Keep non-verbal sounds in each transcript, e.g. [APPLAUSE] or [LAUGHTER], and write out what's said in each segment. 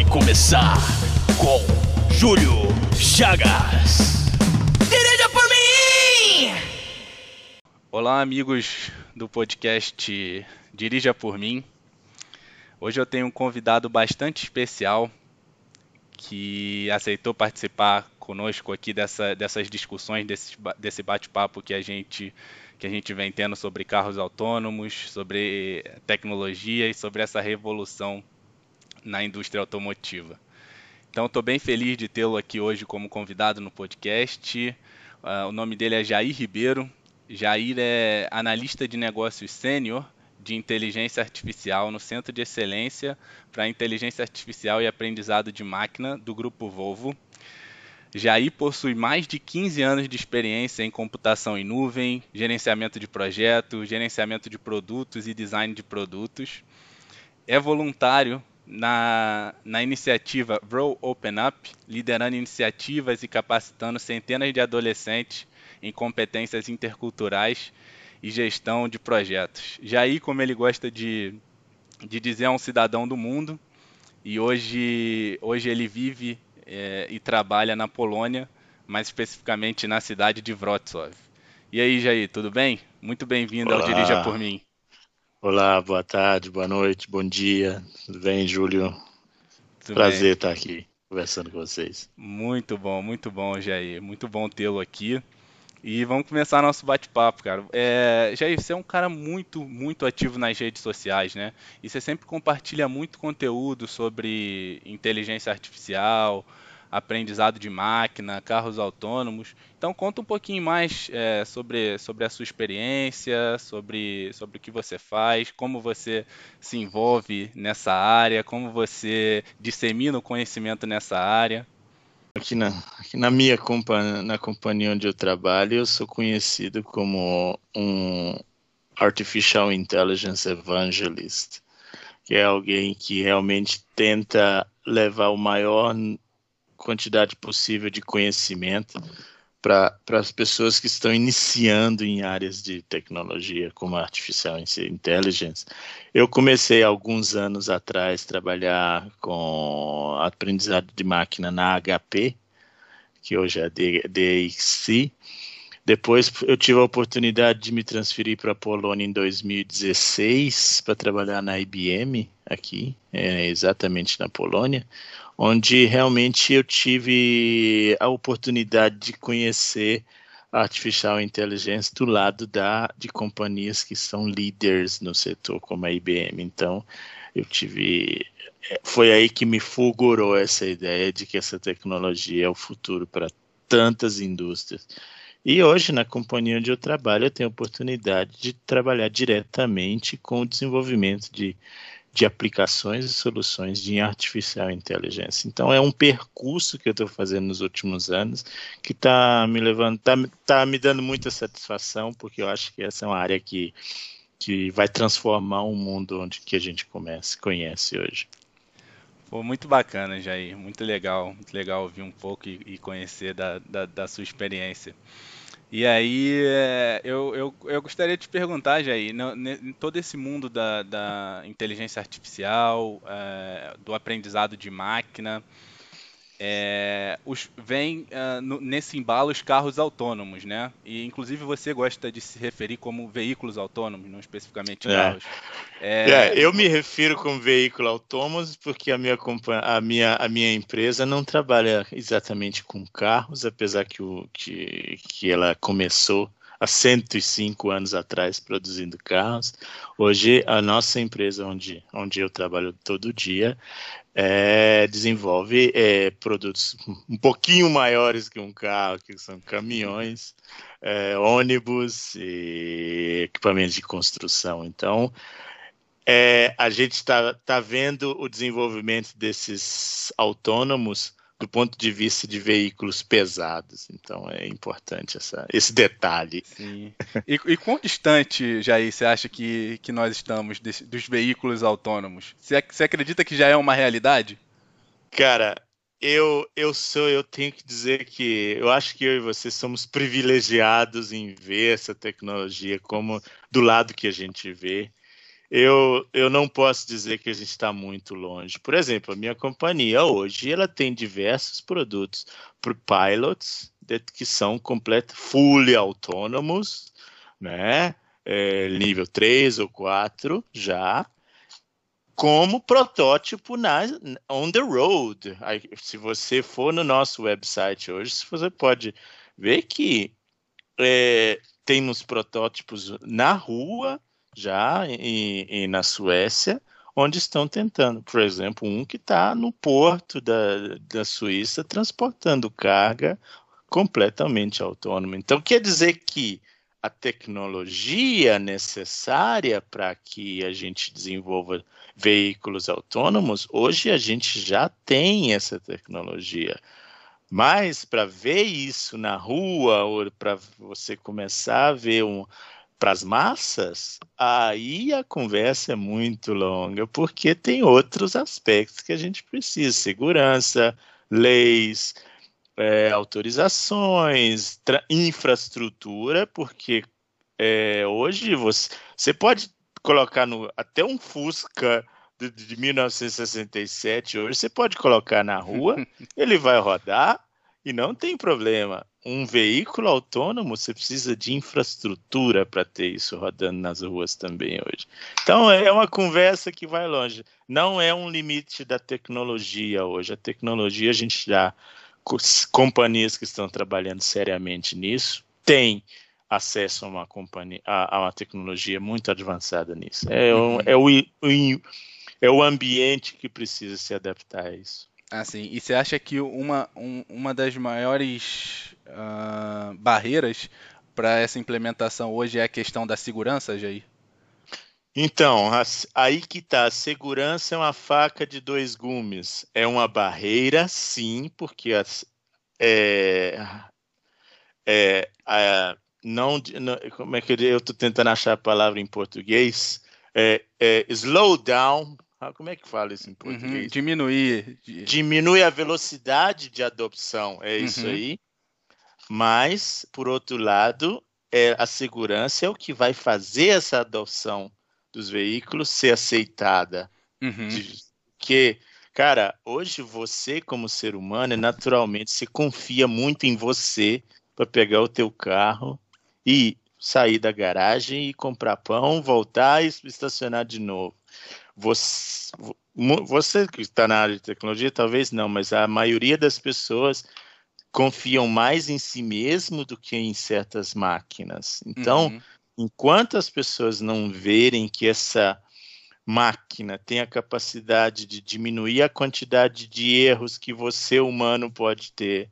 vai começar com Júlio Chagas. Dirija por mim! Olá, amigos do podcast Dirija por mim. Hoje eu tenho um convidado bastante especial que aceitou participar conosco aqui dessa, dessas discussões, desse, desse bate-papo que a gente que a gente vem tendo sobre carros autônomos, sobre tecnologia e sobre essa revolução na indústria automotiva. Então, estou bem feliz de tê-lo aqui hoje como convidado no podcast. Uh, o nome dele é Jair Ribeiro. Jair é analista de negócios sênior de inteligência artificial no Centro de Excelência para Inteligência Artificial e Aprendizado de Máquina do Grupo Volvo. Jair possui mais de 15 anos de experiência em computação em nuvem, gerenciamento de projetos, gerenciamento de produtos e design de produtos. É voluntário na, na iniciativa Grow Open Up, liderando iniciativas e capacitando centenas de adolescentes em competências interculturais e gestão de projetos. Jair, como ele gosta de, de dizer, é um cidadão do mundo e hoje, hoje ele vive é, e trabalha na Polônia, mais especificamente na cidade de Wrocław. E aí, Jair, tudo bem? Muito bem-vindo ao Dirija por mim. Olá, boa tarde, boa noite, bom dia. Tudo bem, Júlio? Tudo Prazer bem. estar aqui conversando com vocês. Muito bom, muito bom, Jair. Muito bom tê-lo aqui. E vamos começar nosso bate-papo, cara. É, Jair, você é um cara muito, muito ativo nas redes sociais, né? E você sempre compartilha muito conteúdo sobre inteligência artificial, aprendizado de máquina, carros autônomos. Então conta um pouquinho mais é, sobre, sobre a sua experiência, sobre, sobre o que você faz, como você se envolve nessa área, como você dissemina o conhecimento nessa área. Aqui na, aqui na minha companhia, na companhia onde eu trabalho, eu sou conhecido como um Artificial Intelligence Evangelist, que é alguém que realmente tenta levar o maior quantidade possível de conhecimento para as pessoas que estão iniciando em áreas de tecnologia como artificial intelligence. Eu comecei alguns anos atrás a trabalhar com aprendizado de máquina na HP, que hoje é DXC. Depois eu tive a oportunidade de me transferir para a Polônia em 2016 para trabalhar na IBM aqui, é, exatamente na Polônia, onde realmente eu tive a oportunidade de conhecer a artificial intelligence do lado da de companhias que são líderes no setor como a IBM. Então, eu tive foi aí que me fulgurou essa ideia de que essa tecnologia é o futuro para tantas indústrias. E hoje, na companhia onde eu trabalho, eu tenho a oportunidade de trabalhar diretamente com o desenvolvimento de de aplicações e soluções de artificial inteligência. Então é um percurso que eu estou fazendo nos últimos anos que está me levando, está tá me dando muita satisfação porque eu acho que essa é uma área que que vai transformar o mundo onde que a gente comece, conhece hoje. Pô, muito bacana, Jair. Muito legal, muito legal ouvir um pouco e, e conhecer da, da, da sua experiência. E aí, é, eu, eu, eu gostaria de te perguntar, Jair, em todo esse mundo da, da inteligência artificial, é, do aprendizado de máquina, é, os, vem uh, no, nesse embalo os carros autônomos, né? E inclusive você gosta de se referir como veículos autônomos, não especificamente é. carros. É... É, eu me refiro como veículo autônomo porque a minha, a, minha, a minha empresa não trabalha exatamente com carros, apesar que, o, que, que ela começou há 105 anos atrás produzindo carros. Hoje, a nossa empresa, onde, onde eu trabalho todo dia, é, desenvolve é, produtos um pouquinho maiores que um carro, que são caminhões, é, ônibus e equipamentos de construção. Então, é, a gente está tá vendo o desenvolvimento desses autônomos do ponto de vista de veículos pesados. Então é importante essa, esse detalhe. Sim. E, e quão distante, Jair, você acha que, que nós estamos desse, dos veículos autônomos? Você, você acredita que já é uma realidade? Cara, eu, eu sou, eu tenho que dizer que eu acho que eu e você somos privilegiados em ver essa tecnologia como do lado que a gente vê. Eu, eu não posso dizer que a gente está muito longe. Por exemplo, a minha companhia hoje ela tem diversos produtos para pilots que são completos, fully autônomos, né? É, nível 3 ou 4 já, como protótipo na on the road. Aí, se você for no nosso website hoje, você pode ver que é, temos protótipos na rua já e, e na Suécia, onde estão tentando, por exemplo, um que está no porto da, da Suíça transportando carga completamente autônomo. Então, quer dizer que a tecnologia necessária para que a gente desenvolva veículos autônomos, hoje a gente já tem essa tecnologia. Mas para ver isso na rua, ou para você começar a ver um, para as massas, aí a conversa é muito longa, porque tem outros aspectos que a gente precisa: segurança, leis, é, autorizações, infraestrutura, porque é, hoje você, você pode colocar no, até um Fusca de, de 1967, hoje você pode colocar na rua, [LAUGHS] ele vai rodar e não tem problema um veículo autônomo, você precisa de infraestrutura para ter isso rodando nas ruas também hoje. Então é uma conversa que vai longe. Não é um limite da tecnologia hoje. A tecnologia a gente já companhias que estão trabalhando seriamente nisso têm acesso a uma companhia a, a uma tecnologia muito avançada nisso. É, uhum. é, o, é o ambiente que precisa se adaptar a isso. Assim, e você acha que uma, um, uma das maiores uh, barreiras para essa implementação hoje é a questão da segurança, Jair? Então, aí que tá. A segurança é uma faca de dois gumes. É uma barreira, sim, porque as, é, é, é, não, como é que eu estou tentando achar a palavra em português? É, é, slow down como é que fala isso em uhum, português? Uhum, diminuir. Diminui a velocidade de adopção, é uhum. isso aí. Mas, por outro lado, é, a segurança é o que vai fazer essa adoção dos veículos ser aceitada. Uhum. De, que, cara, hoje você, como ser humano, naturalmente se confia muito em você para pegar o teu carro e sair da garagem e comprar pão, voltar e estacionar de novo. Você, você que está na área de tecnologia, talvez não, mas a maioria das pessoas confiam mais em si mesmo do que em certas máquinas. Então, uhum. enquanto as pessoas não verem que essa máquina tem a capacidade de diminuir a quantidade de erros que você humano pode ter,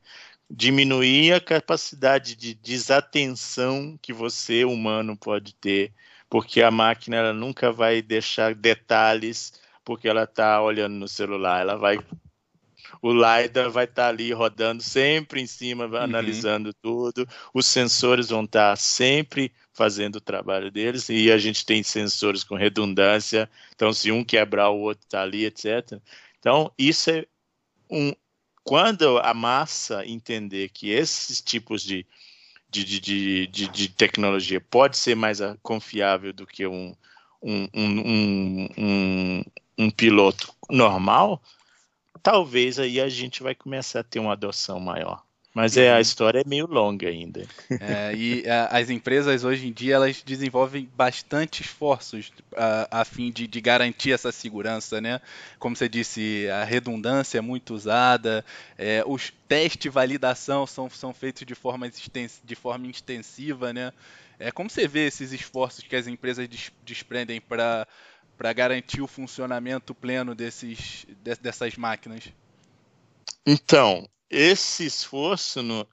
diminuir a capacidade de desatenção que você humano pode ter, porque a máquina ela nunca vai deixar detalhes porque ela está olhando no celular, ela vai o LiDAR vai estar tá ali rodando sempre em cima, uhum. analisando tudo. Os sensores vão estar tá sempre fazendo o trabalho deles e a gente tem sensores com redundância. Então, se um quebrar, o outro está ali, etc. Então, isso é um. Quando a massa entender que esses tipos de de, de, de, de, tecnologia pode ser mais confiável do que um, um, um, um, um piloto normal, talvez aí a gente vai começar a ter uma adoção maior. Mas é, a uhum. história é meio longa ainda. É, e a, as empresas hoje em dia elas desenvolvem bastante esforços a, a fim de, de, garantir essa segurança, né? Como você disse, a redundância é muito usada, é, os testes de validação são, são feitos de forma, de forma extensiva, né? É, como você vê esses esforços que as empresas des, desprendem para para garantir o funcionamento pleno desses, de, dessas máquinas? Então, esse esforço no.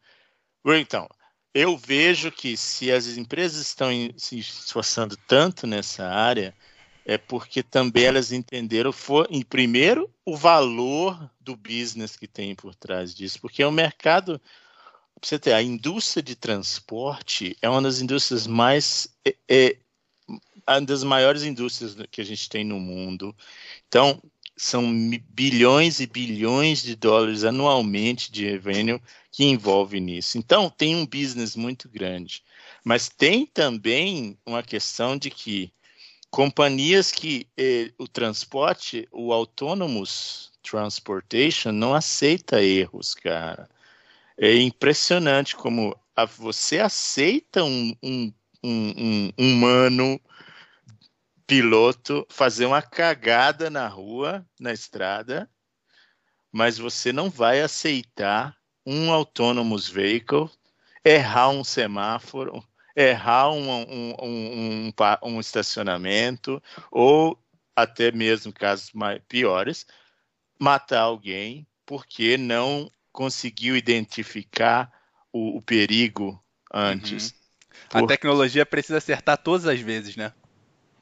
Então, eu vejo que se as empresas estão se esforçando tanto nessa área, é porque também elas entenderam, for, em primeiro, o valor do business que tem por trás disso, porque é um mercado. Você ter a indústria de transporte é uma das indústrias mais é, é uma das maiores indústrias que a gente tem no mundo. Então, são bilhões e bilhões de dólares anualmente de revenue que envolve nisso. Então, tem um business muito grande. Mas tem também uma questão de que companhias que eh, o transporte, o autonomous transportation não aceita erros, cara. É impressionante como a, você aceita um, um, um, um humano piloto fazer uma cagada na rua, na estrada, mas você não vai aceitar um autonomous vehicle errar um semáforo, errar um, um, um, um, estacionamento, ou até mesmo casos mais, piores, matar alguém porque não conseguiu identificar o, o perigo antes. Uhum. A Por... tecnologia precisa acertar todas as vezes, né?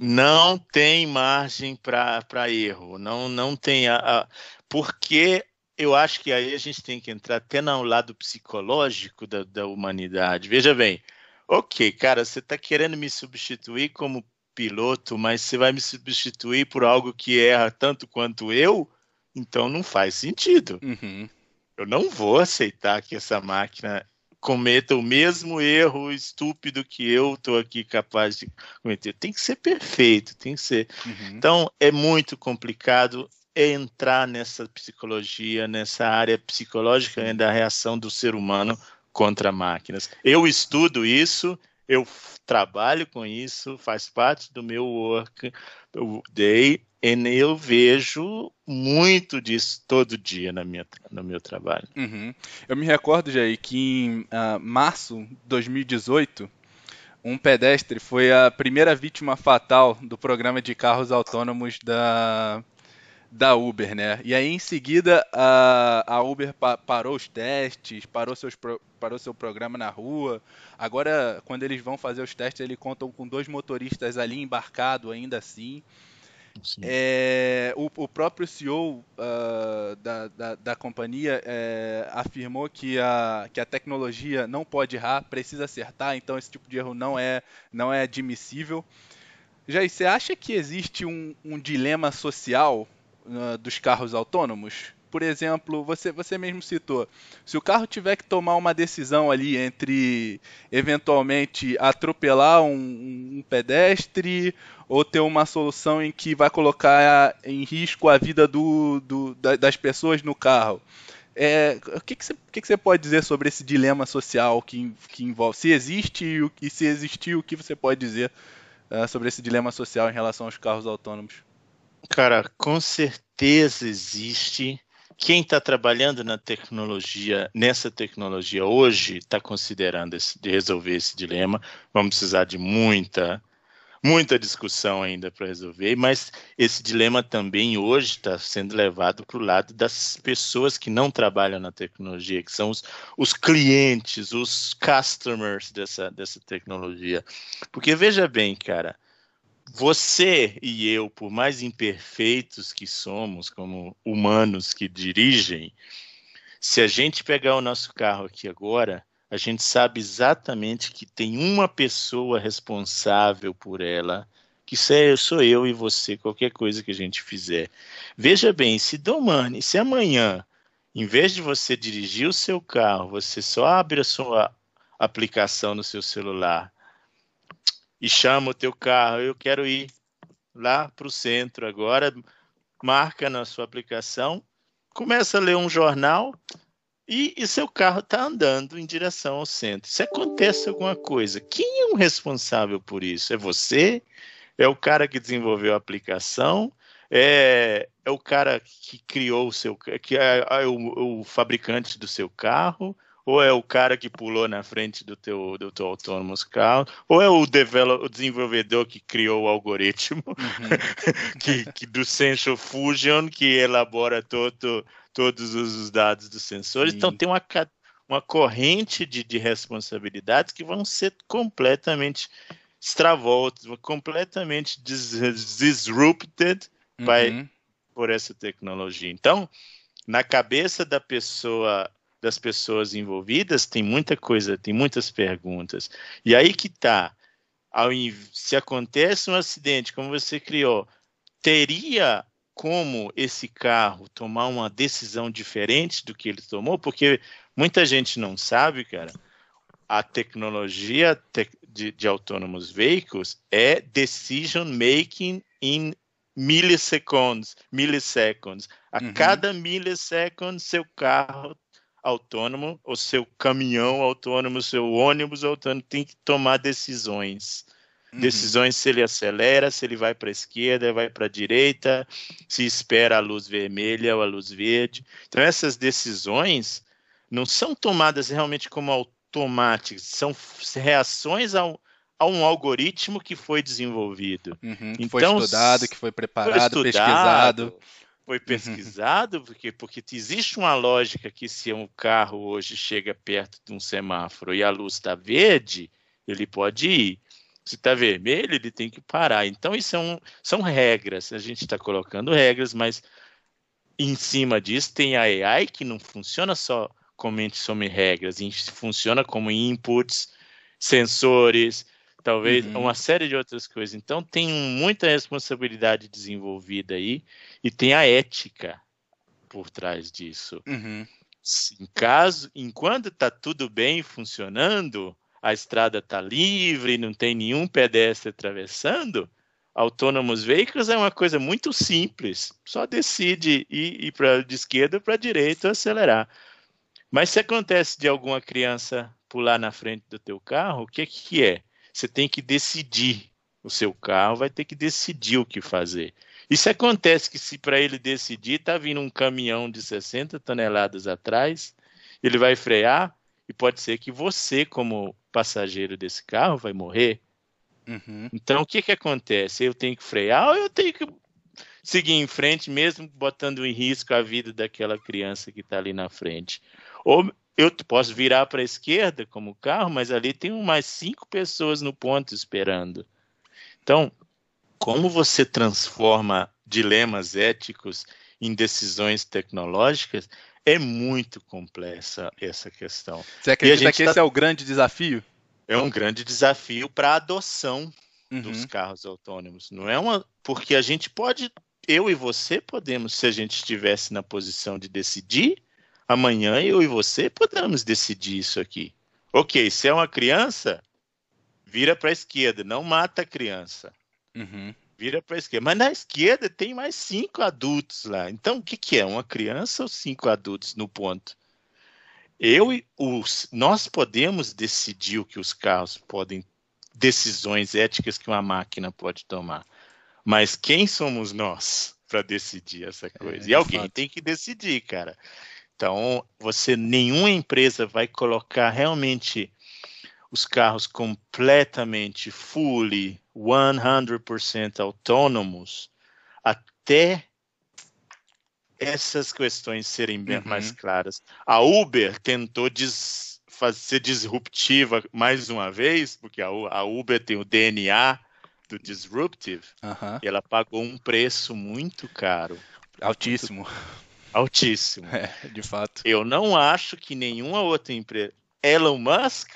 Não tem margem para erro. Não, não tem. A, a, porque eu acho que aí a gente tem que entrar até no lado psicológico da, da humanidade. Veja bem, ok, cara, você está querendo me substituir como piloto, mas você vai me substituir por algo que erra tanto quanto eu? Então não faz sentido. Uhum. Eu não vou aceitar que essa máquina cometa o mesmo erro estúpido que eu estou aqui capaz de cometer. Tem que ser perfeito, tem que ser. Uhum. Então é muito complicado entrar nessa psicologia, nessa área psicológica da reação do ser humano contra máquinas. Eu estudo isso, eu trabalho com isso, faz parte do meu work day, e eu vejo muito disso todo dia na minha, no meu trabalho. Uhum. Eu me recordo, Jair, que em uh, março de 2018, um pedestre foi a primeira vítima fatal do programa de carros autônomos da, da Uber, né? E aí em seguida a, a Uber pa, parou os testes, parou, seus, parou seu programa na rua. Agora, quando eles vão fazer os testes, eles contam com dois motoristas ali embarcados ainda assim. É, o, o, próprio CEO uh, ah, da, da, da, companhia é, afirmou que a, que a tecnologia não pode errar, precisa acertar, então esse tipo de erro não é, não é admissível. Jair, você acha que existe um, um dilema social uh, dos carros autônomos? Por exemplo, você, você mesmo citou, se o carro tiver que tomar uma decisão ali entre eventualmente atropelar um, um pedestre ou ter uma solução em que vai colocar em risco a vida do, do, das pessoas no carro. É, o que, que, você, que, que você pode dizer sobre esse dilema social que, que envolve? Se existe e se existir, o que você pode dizer uh, sobre esse dilema social em relação aos carros autônomos? Cara, com certeza existe quem está trabalhando na tecnologia, nessa tecnologia hoje, está considerando esse, de resolver esse dilema. Vamos precisar de muita, muita discussão ainda para resolver, mas esse dilema também hoje está sendo levado para o lado das pessoas que não trabalham na tecnologia, que são os, os clientes, os customers dessa, dessa tecnologia. Porque veja bem, cara, você e eu, por mais imperfeitos que somos, como humanos que dirigem, se a gente pegar o nosso carro aqui agora, a gente sabe exatamente que tem uma pessoa responsável por ela, que sou eu e você, qualquer coisa que a gente fizer. Veja bem, se domane, se amanhã, em vez de você dirigir o seu carro, você só abre a sua aplicação no seu celular e chama o teu carro, eu quero ir lá para o centro agora, marca na sua aplicação, começa a ler um jornal e, e seu carro está andando em direção ao centro. Se acontece alguma coisa, quem é o responsável por isso? É você? É o cara que desenvolveu a aplicação? É, é o cara que criou o seu, que é, é o, o fabricante do seu carro? Ou é o cara que pulou na frente do teu, do teu autonomous carro, ou é o, develop, o desenvolvedor que criou o algoritmo uhum. [LAUGHS] que, que, do Sensor Fusion que elabora todo, todos os dados dos sensores. Sim. Então tem uma, uma corrente de, de responsabilidades que vão ser completamente extravoltas, completamente dis, disrupted uhum. by, por essa tecnologia. Então, na cabeça da pessoa das pessoas envolvidas, tem muita coisa, tem muitas perguntas. E aí que está. Se acontece um acidente, como você criou, teria como esse carro tomar uma decisão diferente do que ele tomou? Porque muita gente não sabe, cara. A tecnologia de, de autônomos veículos é decision making in milliseconds, milliseconds. A uhum. cada millisecond, seu carro autônomo, o seu caminhão autônomo, o seu ônibus autônomo tem que tomar decisões. Uhum. Decisões se ele acelera, se ele vai para a esquerda, vai para a direita, se espera a luz vermelha ou a luz verde. Então, essas decisões não são tomadas realmente como automáticas, são reações ao, a um algoritmo que foi desenvolvido. Uhum, que então, foi estudado, que foi preparado, foi estudado, pesquisado. Foi uhum. pesquisado, porque, porque existe uma lógica que se um carro hoje chega perto de um semáforo e a luz está verde, ele pode ir. Se está vermelho, ele tem que parar. Então, isso é um, são regras. A gente está colocando regras, mas em cima disso tem a AI que não funciona só comente sobre regras, funciona como inputs, sensores, talvez uhum. uma série de outras coisas. Então tem muita responsabilidade desenvolvida aí e tem a ética por trás disso. Uhum. Em caso, enquanto está tudo bem funcionando, a estrada está livre, não tem nenhum pedestre atravessando, autônomos veículos é uma coisa muito simples. Só decide ir, ir para de esquerda para direita acelerar. Mas se acontece de alguma criança pular na frente do teu carro, o que, que é? Você tem que decidir. O seu carro vai ter que decidir o que fazer. Isso acontece que se para ele decidir está vindo um caminhão de 60 toneladas atrás, ele vai frear e pode ser que você, como passageiro desse carro, vai morrer. Uhum. Então o que que acontece? Eu tenho que frear ou eu tenho que seguir em frente, mesmo botando em risco a vida daquela criança que está ali na frente? Ou eu posso virar para a esquerda como carro, mas ali tem mais cinco pessoas no ponto esperando. Então, como você transforma dilemas éticos em decisões tecnológicas é muito complexa essa questão. Você acredita que tá... esse é o grande desafio? É um grande desafio para a adoção uhum. dos carros autônomos. Não é uma porque a gente pode, eu e você podemos, se a gente estivesse na posição de decidir, amanhã eu e você podemos decidir isso aqui. Ok, se é uma criança, vira para a esquerda, não mata a criança. Uhum. Vira para a esquerda. Mas na esquerda tem mais cinco adultos lá. Então, o que, que é? Uma criança ou cinco adultos no ponto? Eu e os, nós podemos decidir o que os carros podem, decisões éticas que uma máquina pode tomar. Mas quem somos nós para decidir essa coisa? É, e alguém fato. tem que decidir, cara. Então, você nenhuma empresa vai colocar realmente os carros completamente fully 100% autônomos até essas questões serem bem uhum. mais claras. A Uber tentou des, ser disruptiva mais uma vez, porque a, a Uber tem o DNA do disruptive, uhum. e ela pagou um preço muito caro. Altíssimo. Muito, altíssimo. É, de fato. Eu não acho que nenhuma outra empresa. Elon Musk,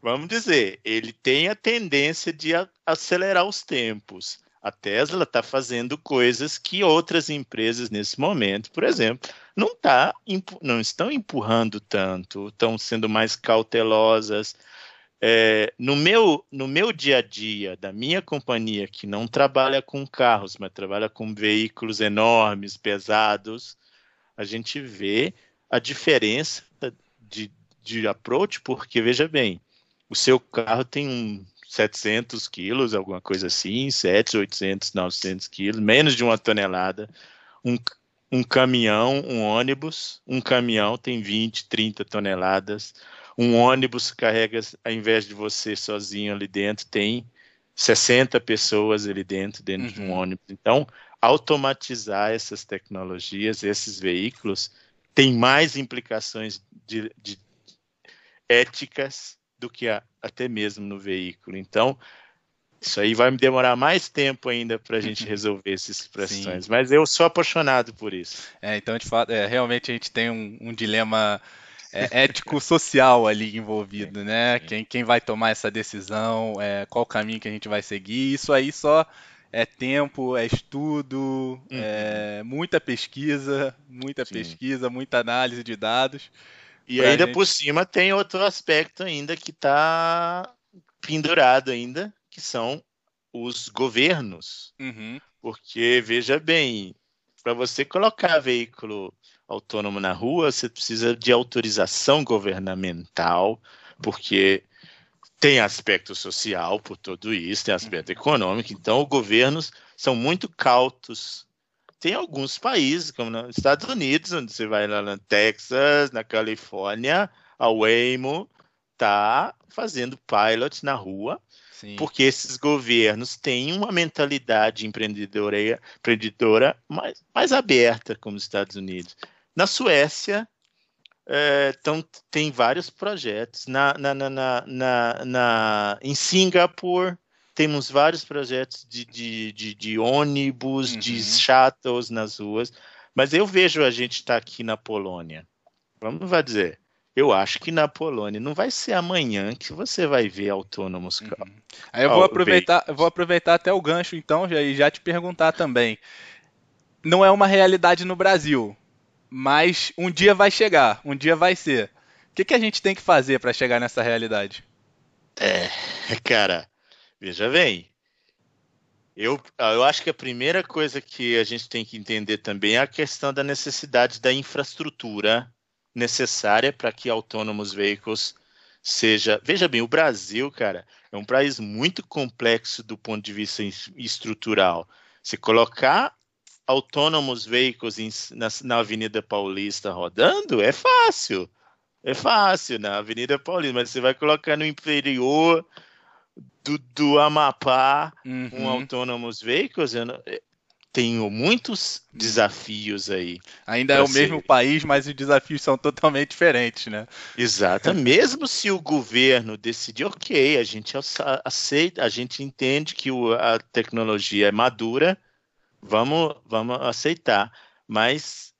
vamos dizer, ele tem a tendência de acelerar os tempos. A Tesla está fazendo coisas que outras empresas nesse momento, por exemplo, não, tá, não estão empurrando tanto, estão sendo mais cautelosas. É, no, meu, no meu dia a dia, da minha companhia, que não trabalha com carros, mas trabalha com veículos enormes, pesados, a gente vê a diferença de, de approach, porque, veja bem, o seu carro tem um 700 quilos, alguma coisa assim, 7, 800, 900 quilos, menos de uma tonelada. Um, um caminhão, um ônibus, um caminhão tem 20, 30 toneladas. Um ônibus carrega, ao invés de você sozinho ali dentro, tem 60 pessoas ali dentro, dentro uhum. de um uhum. ônibus. Então, automatizar essas tecnologias, esses veículos, tem mais implicações de, de éticas do que a, até mesmo no veículo. Então, isso aí vai me demorar mais tempo ainda para a gente uhum. resolver essas questões. Sim. Mas eu sou apaixonado por isso. É, então, de fato, é, realmente a gente tem um, um dilema é, ético-social [LAUGHS] ali envolvido, né? Quem, quem vai tomar essa decisão, é, qual caminho que a gente vai seguir. Isso aí só é tempo, é estudo, uhum. é muita pesquisa, muita Sim. pesquisa, muita análise de dados. E ainda gente... por cima tem outro aspecto ainda que está pendurado ainda, que são os governos. Uhum. Porque, veja bem, para você colocar veículo autônomo na rua, você precisa de autorização governamental, porque tem aspecto social por tudo isso, tem aspecto econômico, então os governos são muito cautos. Tem alguns países, como nos Estados Unidos, onde você vai lá no Texas, na Califórnia, a Waymo está fazendo pilots na rua, Sim. porque esses governos têm uma mentalidade empreendedora, empreendedora mais, mais aberta, como os Estados Unidos. Na Suécia, é, então, tem vários projetos. Na, na, na, na, na, em Singapura, temos vários projetos de, de, de, de ônibus, Uhum. de shuttles nas ruas. Mas eu vejo a gente estar aqui na Polônia. Vamos vai dizer. Eu acho que na Polônia não vai ser amanhã que você vai ver autônomos. Uhum. Aí eu vou aproveitar, eu vou aproveitar até o gancho então já, e já te perguntar também. Não é uma realidade no Brasil, mas um dia vai chegar, um dia vai ser. O que, que a gente tem que fazer para chegar nessa realidade? Cara, veja bem. Eu, eu acho que a primeira coisa que a gente tem que entender também é a questão da necessidade da infraestrutura necessária para que autônomos veículos seja. Veja bem, o Brasil, cara, é um país muito complexo do ponto de vista es- estrutural. Se colocar autônomos veículos em- na, na Avenida Paulista rodando, é fácil. É fácil na Avenida Paulista, mas você vai colocar no interior do, do Amapá um Uhum. autônomos veículos, eu não- eh, tenho muitos desafios aí. Ainda é o mesmo ser. país, mas os desafios são totalmente diferentes, né? Exato. [LAUGHS] Mesmo se o governo decidir, ok, a gente ace- aceita, a gente entende que a tecnologia é madura, vamos, vamos aceitar. Mas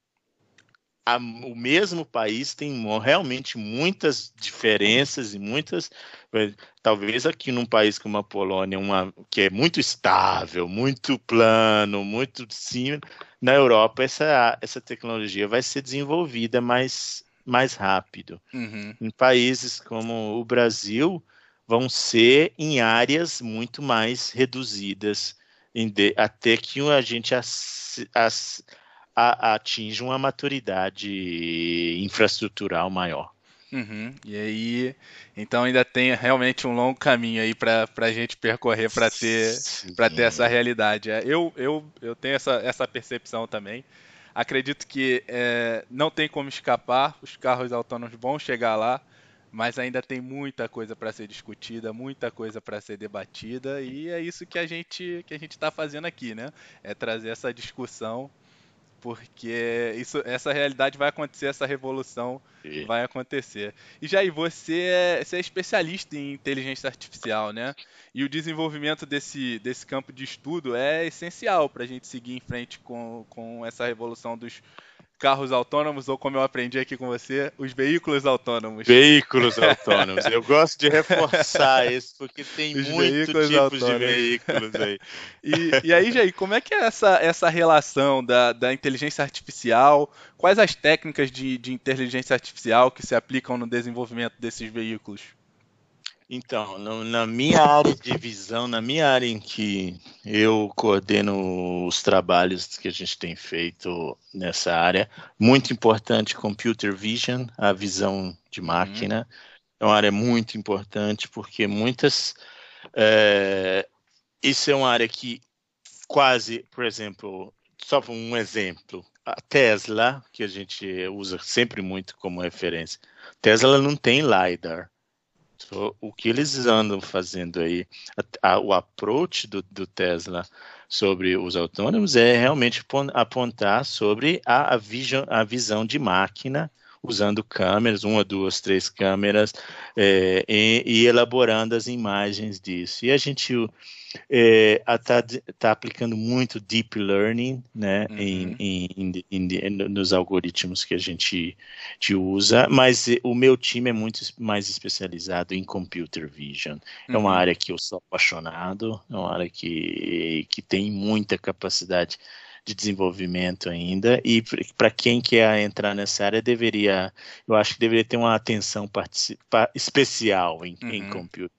a- o mesmo país tem realmente muitas diferenças e muitas. eh, Talvez aqui num país como a Polônia, uma, que é muito estável, muito plano, muito sim, na Europa essa, essa tecnologia vai ser desenvolvida mais, mais rápido Uhum. em países como o Brasil vão ser em áreas muito mais reduzidas, de- até que a gente as- as- a- atinja uma maturidade infraestrutural maior. Uhum. E aí, então ainda tem realmente um longo caminho aí para a gente percorrer para ter para ter essa realidade. É, Eu, eu, eu tenho essa, essa percepção também. Acredito que é, não tem como escapar, os carros autônomos vão chegar lá, mas ainda tem muita coisa para ser discutida, muita coisa para ser debatida, e é isso que a gente que a gente está fazendo aqui, né? É trazer essa discussão, porque isso, essa realidade vai acontecer, essa revolução E- vai acontecer. E Jair, você é, você é especialista em inteligência artificial, né? E o desenvolvimento desse, desse campo de estudo é essencial para a gente seguir em frente com, com essa revolução dos carros autônomos, ou como eu aprendi aqui com você, os veículos autônomos. Veículos [LAUGHS] autônomos. Eu gosto de reforçar [LAUGHS] isso, porque tem Os muitos tipos autônomos. de veículos aí. E, e aí, Jair, como é que é essa, essa relação da, da inteligência artificial? Quais as técnicas de, de inteligência artificial que se aplicam no desenvolvimento desses veículos? Então, no- na minha área de visão, na minha área em que eu coordeno os trabalhos que a gente tem feito nessa área, muito importante computer vision, a visão de máquina, é uma área muito importante porque muitas, é, isso é uma área que quase, por exemplo, só um exemplo, a Tesla, que a gente usa sempre muito como referência, Tesla não tem LiDAR. So, o que eles andam fazendo aí, a- a- o approach do, do Tesla sobre os autônomos é realmente pon- apontar sobre a, a, vision, a visão de máquina, usando câmeras, uma, duas, três câmeras, é, e, e elaborando as imagens disso. E a gente está tá aplicando muito deep learning né, Uhum. em, em- em- nos algoritmos que a gente gente usa, mas o meu time é muito mais especializado em computer vision. É uma Uhum. área que eu sou apaixonado, é uma área que, que tem muita capacidade de desenvolvimento ainda, e para quem quer entrar nessa área, deveria, eu acho que deveria ter uma atenção especial em, em Uhum. computer.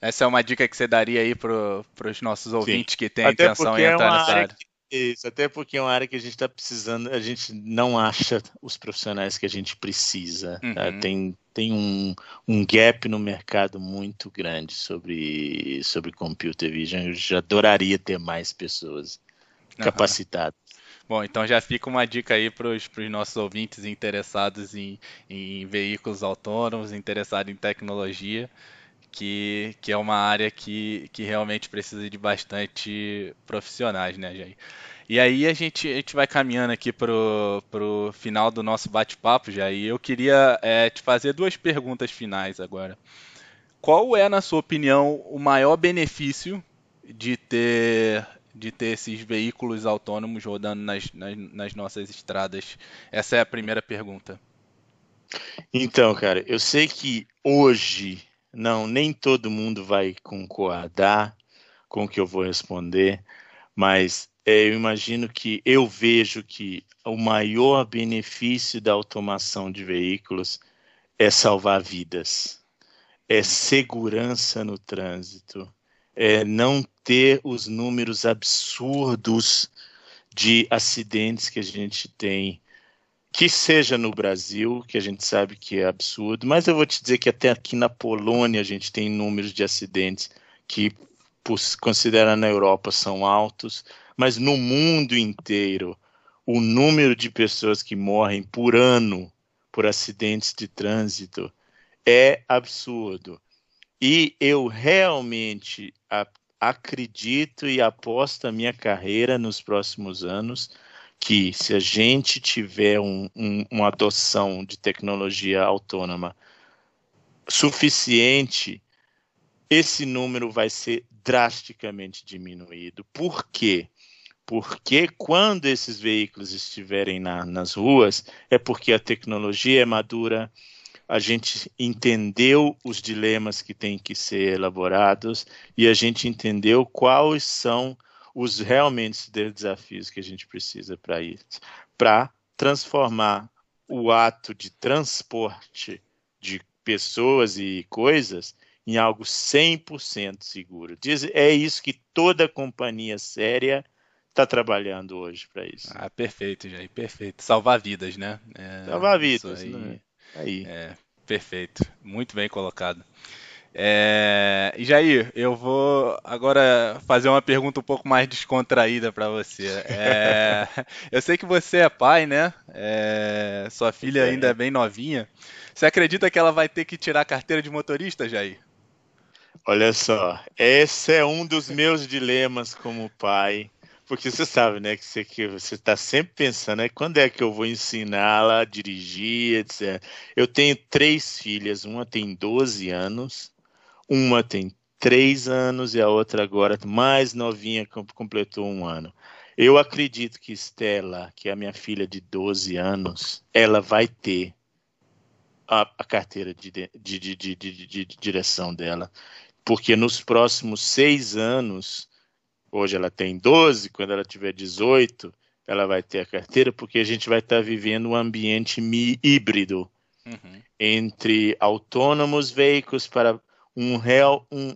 Essa é uma dica que você daria aí para os nossos ouvintes Sim. que têm até intenção em é entrar nessa área. Que, isso, até porque é uma área que a gente está precisando, a gente não acha os profissionais que a gente precisa. Tá? Uhum. Tá? Tem, tem um, um gap no mercado muito grande sobre, sobre computer vision. Eu já adoraria ter mais pessoas uhum. capacitadas. Bom, então já fica uma dica aí para os nossos ouvintes interessados em, em veículos autônomos, interessados em tecnologia que, que é uma área que, que realmente precisa de bastante profissionais, né, Jair? E aí a gente, a gente vai caminhando aqui pro, pro final do nosso bate-papo, Jair. Eu queria é, te fazer duas perguntas finais agora. Qual é, na sua opinião, o maior benefício de ter de ter esses veículos autônomos rodando nas, nas, nas nossas estradas? Essa é a primeira pergunta. Então, cara, eu sei que hoje não, nem todo mundo vai concordar com o que eu vou responder, mas é, eu imagino que eu vejo que o maior benefício da automação de veículos é salvar vidas, é segurança no trânsito, é não ter os números absurdos de acidentes que a gente tem que seja no Brasil, que a gente sabe que é absurdo, mas eu vou te dizer que até aqui na Polônia a gente tem números de acidentes que, considerando a Europa, são altos, mas no mundo inteiro, o número de pessoas que morrem por ano por acidentes de trânsito é absurdo. E eu realmente acredito e aposto a minha carreira nos próximos anos que se a gente tiver um, um, uma adoção de tecnologia autônoma suficiente, esse número vai ser drasticamente diminuído. Por quê? Porque quando esses veículos estiverem na, nas ruas, é porque a tecnologia é madura, a gente entendeu os dilemas que têm que ser elaborados e a gente entendeu quais são os realmente desafios que a gente precisa para isso, para transformar o ato de transporte de pessoas e coisas em algo 100% seguro. Diz, é isso que toda companhia séria está trabalhando hoje para isso. Ah, perfeito, Jair, perfeito. Salvar vidas, né? É, Salvar vidas, aí, né? Aí. É, perfeito, muito bem colocado. É... Jair, eu vou agora fazer uma pergunta um pouco mais descontraída para você. É... [LAUGHS] eu sei que você é pai, né? É... Sua filha ainda é bem novinha. Você acredita que ela vai ter que tirar a carteira de motorista, Jair? Olha só, esse é um dos meus dilemas como pai. Porque você sabe, né, que você que você está sempre pensando, né, quando é que eu vou ensiná-la a dirigir, etc. Eu tenho três filhas, uma tem 12 anos, uma tem três anos e a outra agora mais novinha completou um ano. Eu acredito que Estela, que é a minha filha de 12 anos, ela vai ter a, a carteira de, de, de, de, direção dela, porque nos próximos seis anos, hoje ela tem 12, quando ela tiver 18, ela vai ter a carteira, porque a gente vai estar vivendo um ambiente híbrido uhum. entre autônomos veículos para um, real, um,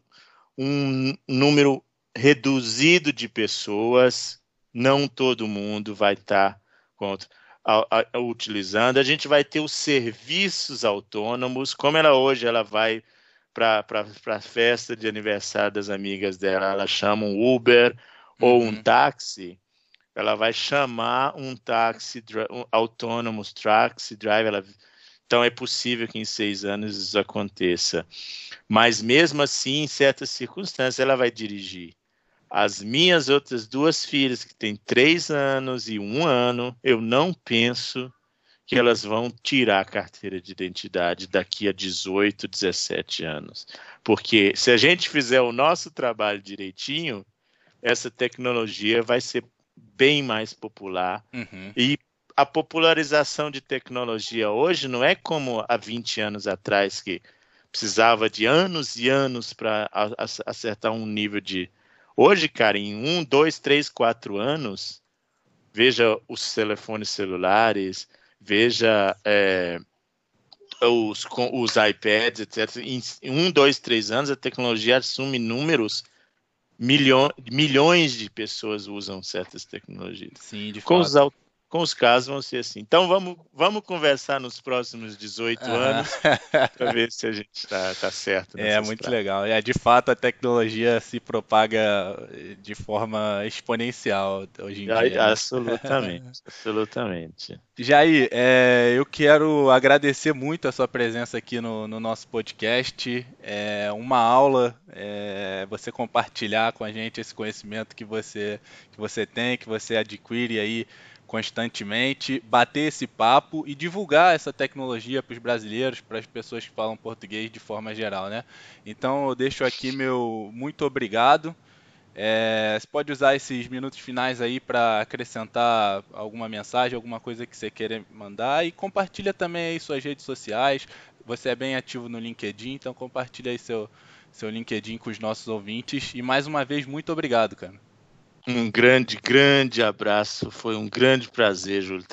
um número reduzido de pessoas, não todo mundo vai estar contra, a, a, utilizando. A gente vai ter os serviços autônomos, como ela hoje ela vai para a festa de aniversário das amigas dela, ela chama um Uber uhum. ou um uhum. táxi, ela vai chamar um táxi um autônomo, taxi driver, ela então é possível que em seis anos isso aconteça. Mas mesmo assim, em certas circunstâncias, ela vai dirigir. As minhas outras duas filhas, que têm três anos e um ano, eu não penso que elas vão tirar a carteira de identidade daqui a 18, 17 anos. Porque se a gente fizer o nosso trabalho direitinho, essa tecnologia vai ser bem mais popular uhum. e a popularização de tecnologia hoje não é como há 20 anos atrás, que precisava de anos e anos para acertar um nível de. Hoje, cara, em um, dois, três, quatro anos, veja os telefones celulares, veja é, os, os iPads, etc. Em um, dois, três anos, a tecnologia assume números milhões de pessoas usam certas tecnologias. Sim, de com fato. Os, com os casos vão ser assim. Então vamos, vamos conversar nos próximos 18 anos [LAUGHS] para ver se a gente está tá certo. É muito legal. É, de fato, a tecnologia se propaga de forma exponencial hoje em dia. Né? Absolutamente, [LAUGHS] absolutamente. Jair, é, eu quero agradecer muito a sua presença aqui no, no nosso podcast. É uma aula é, você compartilhar com a gente esse conhecimento que você, que você tem, que você adquire aí constantemente, bater esse papo e divulgar essa tecnologia para os brasileiros, para as pessoas que falam português de forma geral, né? Então eu deixo aqui meu muito obrigado. É, você pode usar esses minutos finais aí para acrescentar alguma mensagem, alguma coisa que você queira mandar e compartilha também aí suas redes sociais. Você é bem ativo no LinkedIn, então compartilha aí seu, seu LinkedIn com os nossos ouvintes. E mais uma vez, muito obrigado, cara. Um grande, grande abraço. Foi um grande prazer, Júlio,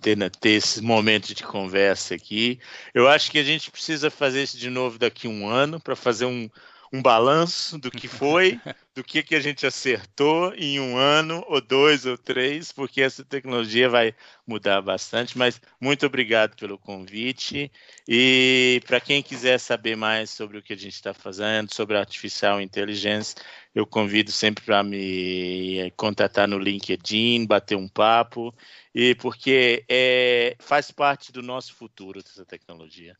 ter, esse momento de conversa aqui. Eu acho que a gente precisa fazer isso de novo daqui a um ano para fazer um, um balanço do que foi, [LAUGHS] do que, que a gente acertou em um ano, ou dois, ou três, porque essa tecnologia vai mudar bastante. Mas muito obrigado pelo convite. E para quem quiser saber mais sobre o que a gente está fazendo, sobre artificial inteligência, eu convido sempre para me contatar no LinkedIn, bater um papo, e porque é, faz parte do nosso futuro essa tecnologia.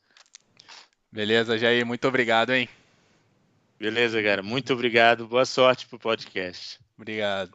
Beleza, Jair, muito obrigado, hein? Beleza, cara. Muito obrigado. Boa sorte pro podcast. Obrigado.